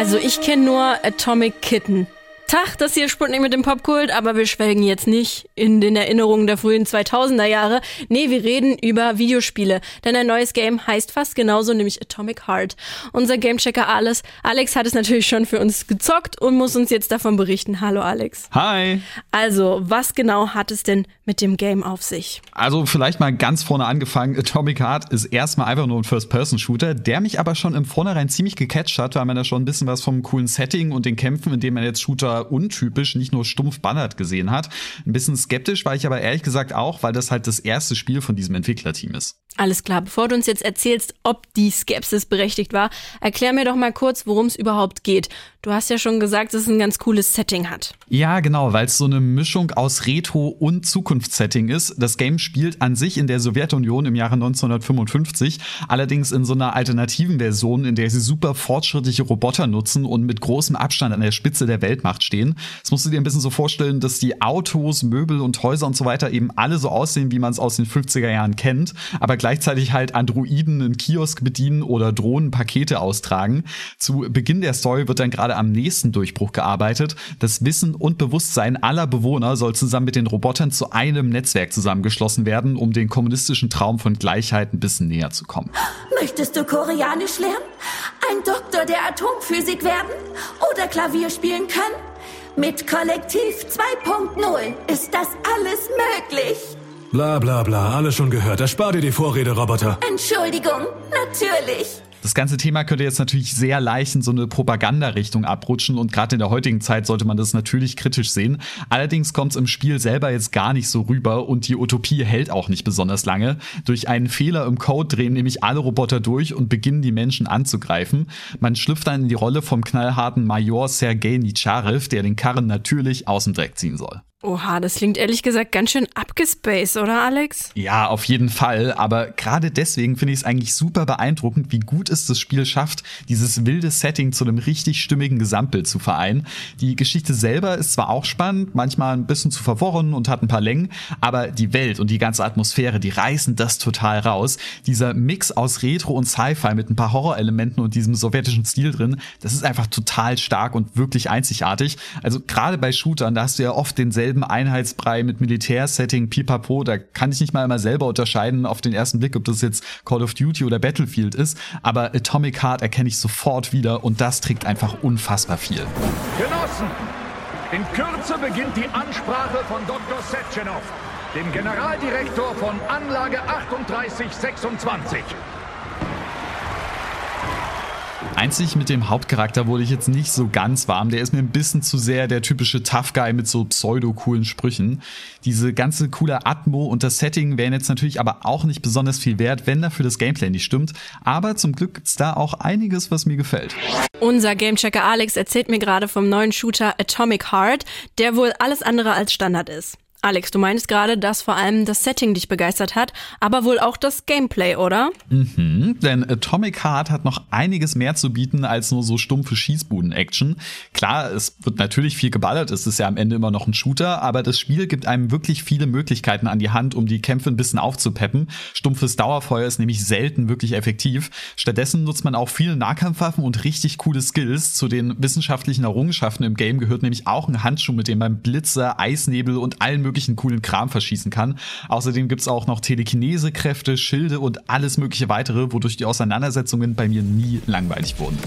Also ich kenne nur Atomic Kitten. Tag, das hier Sputnik mit dem Popkult, aber wir schwelgen jetzt nicht in den Erinnerungen der frühen 2000er Jahre. Nee, wir reden über Videospiele, denn ein neues Game heißt fast genauso, nämlich Atomic Heart. Unser Gamechecker Alex, Alex hat es natürlich schon für uns gezockt und muss uns jetzt davon berichten. Hallo Alex. Hi. Also, was genau hat es denn mit dem Game auf sich? Also, vielleicht mal ganz vorne angefangen. Atomic Heart ist erstmal einfach nur ein First-Person-Shooter, der mich aber schon im Vornherein ziemlich gecatcht hat, weil man da schon ein bisschen was vom coolen Setting und den Kämpfen, in dem man jetzt Shooter untypisch, nicht nur stumpf bannert gesehen hat. Ein bisschen skeptisch war ich aber ehrlich gesagt auch, weil das halt das erste Spiel von diesem Entwicklerteam ist. Alles klar, bevor du uns jetzt erzählst, ob die Skepsis berechtigt war, erklär mir doch mal kurz, worum es überhaupt geht. Du hast ja schon gesagt, dass es ein ganz cooles Setting hat. Ja, genau, weil es so eine Mischung aus Retro- und Zukunftssetting ist. Das Game spielt an sich in der Sowjetunion im Jahre 1955, allerdings in so einer alternativen Version, in der sie super fortschrittliche Roboter nutzen und mit großem Abstand an der Spitze der Weltmacht stehen. Das musst du dir ein bisschen so vorstellen, dass die Autos, Möbel und Häuser und so weiter eben alle so aussehen, wie man es aus den 50er Jahren kennt, aber gleichzeitig halt Androiden einen Kiosk bedienen oder Drohnen Pakete austragen. Zu Beginn der Story wird dann gerade am nächsten Durchbruch gearbeitet. Das Wissen und Bewusstsein aller Bewohner soll zusammen mit den Robotern zu einem Netzwerk zusammengeschlossen werden, um den kommunistischen Traum von Gleichheit ein bisschen näher zu kommen. Möchtest du Koreanisch lernen? Ein Doktor der Atomphysik werden? Oder Klavier spielen können? Mit Kollektiv 2.0 ist das alles möglich. Bla bla bla, alles schon gehört. Erspar dir die Vorrede, Roboter. Entschuldigung, natürlich. Das ganze Thema könnte jetzt natürlich sehr leicht in so eine Propaganda-Richtung abrutschen und gerade in der heutigen Zeit sollte man das natürlich kritisch sehen. Allerdings kommt es im Spiel selber jetzt gar nicht so rüber und die Utopie hält auch nicht besonders lange. Durch einen Fehler im Code drehen nämlich alle Roboter durch und beginnen die Menschen anzugreifen. Man schlüpft dann in die Rolle vom knallharten Major Sergei Nicharev, der den Karren natürlich aus dem Dreck ziehen soll. Oha, das klingt ehrlich gesagt ganz schön abgespaced, oder Alex? Ja, auf jeden Fall. Aber gerade deswegen finde ich es eigentlich super beeindruckend, wie gut es das Spiel schafft, dieses wilde Setting zu einem richtig stimmigen Gesamtbild zu vereinen. Die Geschichte selber ist zwar auch spannend, manchmal ein bisschen zu verworren und hat ein paar Längen, aber die Welt und die ganze Atmosphäre, die reißen das total raus. Dieser Mix aus Retro und Sci-Fi mit ein paar Horrorelementen und diesem sowjetischen Stil drin, das ist einfach total stark und wirklich einzigartig. Also gerade bei Shootern, da hast du ja oft denselben selben Einheitsbrei mit Militärsetting, pipapo, da kann ich nicht mal immer selber unterscheiden auf den ersten Blick, ob das jetzt Call of Duty oder Battlefield ist, aber Atomic Heart erkenne ich sofort wieder und das trägt einfach unfassbar viel. Genossen, in Kürze beginnt die Ansprache von Dr. Setchenov, dem Generaldirektor von Anlage 3826. Einzig mit dem Hauptcharakter wurde ich jetzt nicht so ganz warm. Der ist mir ein bisschen zu sehr der typische Tough Guy mit so pseudo-coolen Sprüchen. Diese ganze coole Atmo und das Setting wären jetzt natürlich aber auch nicht besonders viel wert, wenn dafür das Gameplay nicht stimmt. Aber zum Glück gibt's da auch einiges, was mir gefällt. Unser Gamechecker Alex erzählt mir gerade vom neuen Shooter Atomic Heart, der wohl alles andere als Standard ist. Alex, du meinst gerade, dass vor allem das Setting dich begeistert hat, aber wohl auch das Gameplay, oder? Mhm, denn Atomic Heart hat noch einiges mehr zu bieten als nur so stumpfe Schießbuden-Action. Klar, es wird natürlich viel geballert, es ist ja am Ende immer noch ein Shooter, aber das Spiel gibt einem wirklich viele Möglichkeiten an die Hand, um die Kämpfe ein bisschen aufzupeppen. Stumpfes Dauerfeuer ist nämlich selten wirklich effektiv. Stattdessen nutzt man auch viele Nahkampfwaffen und richtig coole Skills. Zu den wissenschaftlichen Errungenschaften im Game gehört nämlich auch ein Handschuh, mit dem man Blitze, Eisnebel und allen möglichen coolen Kram verschießen kann. Außerdem gibt's auch noch Telekinese-Kräfte, Schilde und alles mögliche weitere, wodurch die Auseinandersetzungen bei mir nie langweilig wurden.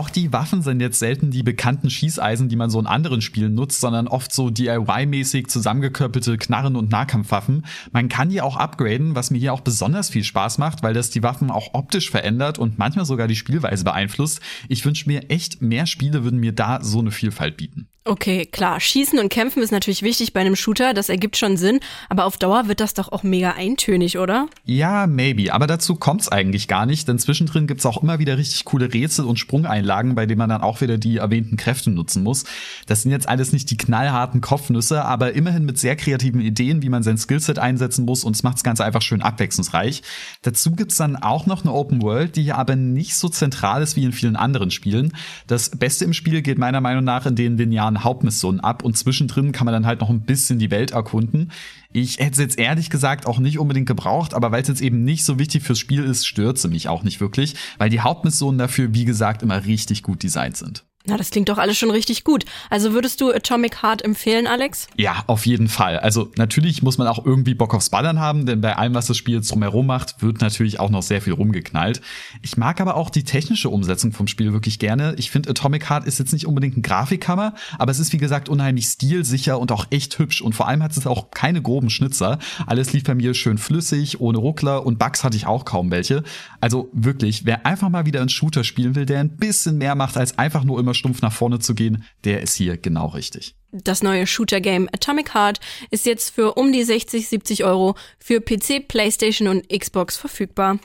Auch die Waffen sind jetzt selten die bekannten Schießeisen, die man so in anderen Spielen nutzt, sondern oft so DIY-mäßig zusammengekörpelte Knarren und Nahkampfwaffen. Man kann die auch upgraden, was mir hier auch besonders viel Spaß macht, weil das die Waffen auch optisch verändert und manchmal sogar die Spielweise beeinflusst. Ich wünsche mir echt, mehr Spiele würden mir da so eine Vielfalt bieten. Okay, klar. Schießen und kämpfen ist natürlich wichtig bei einem Shooter, das ergibt schon Sinn, aber auf Dauer wird das doch auch mega eintönig, oder? Ja, maybe, aber dazu kommt's eigentlich gar nicht, denn zwischendrin gibt's auch immer wieder richtig coole Rätsel und Sprungeinheiten Spieleinlagen, bei denen man dann auch wieder die erwähnten Kräfte nutzen muss. Das sind jetzt alles nicht die knallharten Kopfnüsse, aber immerhin mit sehr kreativen Ideen, wie man sein Skillset einsetzen muss und es macht das Ganze einfach schön abwechslungsreich. Dazu gibt's dann auch noch eine Open World, die aber nicht so zentral ist wie in vielen anderen Spielen. Das Beste im Spiel geht meiner Meinung nach in den linearen Hauptmissionen ab und zwischendrin kann man dann halt noch ein bisschen die Welt erkunden. Ich hätte es jetzt ehrlich gesagt auch nicht unbedingt gebraucht, aber weil es jetzt eben nicht so wichtig fürs Spiel ist, stört sie mich auch nicht wirklich, weil die Hauptmissionen dafür, wie gesagt, immer richtig gut designt sind. Na, das klingt doch alles schon richtig gut. Also würdest du Atomic Heart empfehlen, Alex? Ja, auf jeden Fall. Also natürlich muss man auch irgendwie Bock aufs Ballern haben, denn bei allem, was das Spiel jetzt drumherum macht, wird natürlich auch noch sehr viel rumgeknallt. Ich mag aber auch die technische Umsetzung vom Spiel wirklich gerne. Ich finde, Atomic Heart ist jetzt nicht unbedingt ein Grafikhammer, aber es ist wie gesagt unheimlich stilsicher und auch echt hübsch und vor allem hat es auch keine groben Schnitzer. Alles lief bei mir schön flüssig, ohne Ruckler und Bugs hatte ich auch kaum welche. Also wirklich, wer einfach mal wieder einen Shooter spielen will, der ein bisschen mehr macht als einfach nur immer immer stumpf nach vorne zu gehen, der ist hier genau richtig. Das neue Shooter-Game Atomic Heart ist jetzt für um die 60, 70 Euro für PC, PlayStation und Xbox verfügbar.